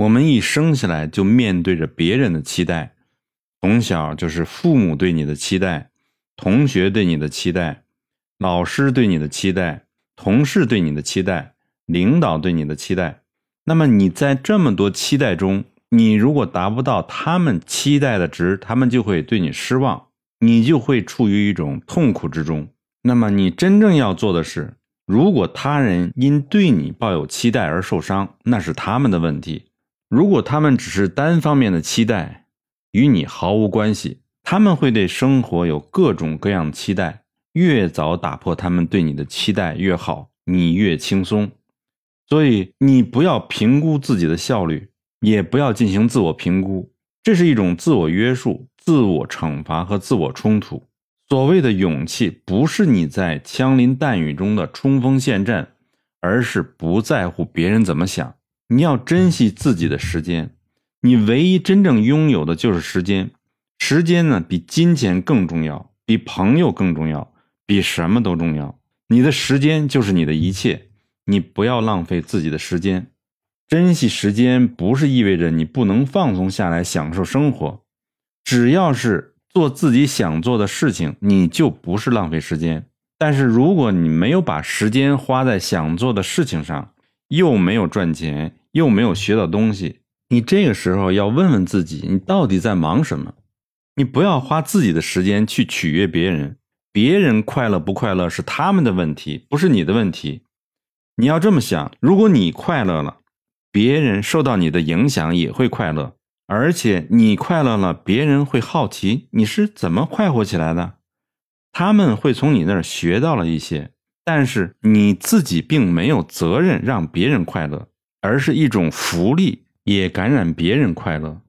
我们一生下来就面对着别人的期待，从小就是父母对你的期待，同学对你的期待，老师对你的期待，同事对你的期待，领导对你的期待。那么你在这么多期待中，你如果达不到他们期待的值，他们就会对你失望，你就会处于一种痛苦之中。那么你真正要做的是，如果他人因对你抱有期待而受伤，那是他们的问题。如果他们只是单方面的期待，与你毫无关系，他们会对生活有各种各样的期待。越早打破他们对你的期待越好，你越轻松。所以你不要评估自己的效率，也不要进行自我评估，这是一种自我约束、自我惩罚和自我冲突。所谓的勇气，不是你在枪林弹雨中的冲锋陷阵，而是不在乎别人怎么想。你要珍惜自己的时间，你唯一真正拥有的就是时间。时间呢，比金钱更重要，比朋友更重要，比什么都重要。你的时间就是你的一切，你不要浪费自己的时间。珍惜时间不是意味着你不能放松下来享受生活，只要是做自己想做的事情，你就不是浪费时间。但是如果你没有把时间花在想做的事情上，又没有赚钱。又没有学到东西，你这个时候要问问自己，你到底在忙什么？你不要花自己的时间去取悦别人，别人快乐不快乐是他们的问题，不是你的问题。你要这么想：如果你快乐了，别人受到你的影响也会快乐，而且你快乐了，别人会好奇你是怎么快活起来的，他们会从你那儿学到了一些。但是你自己并没有责任让别人快乐。而是一种福利，也感染别人快乐。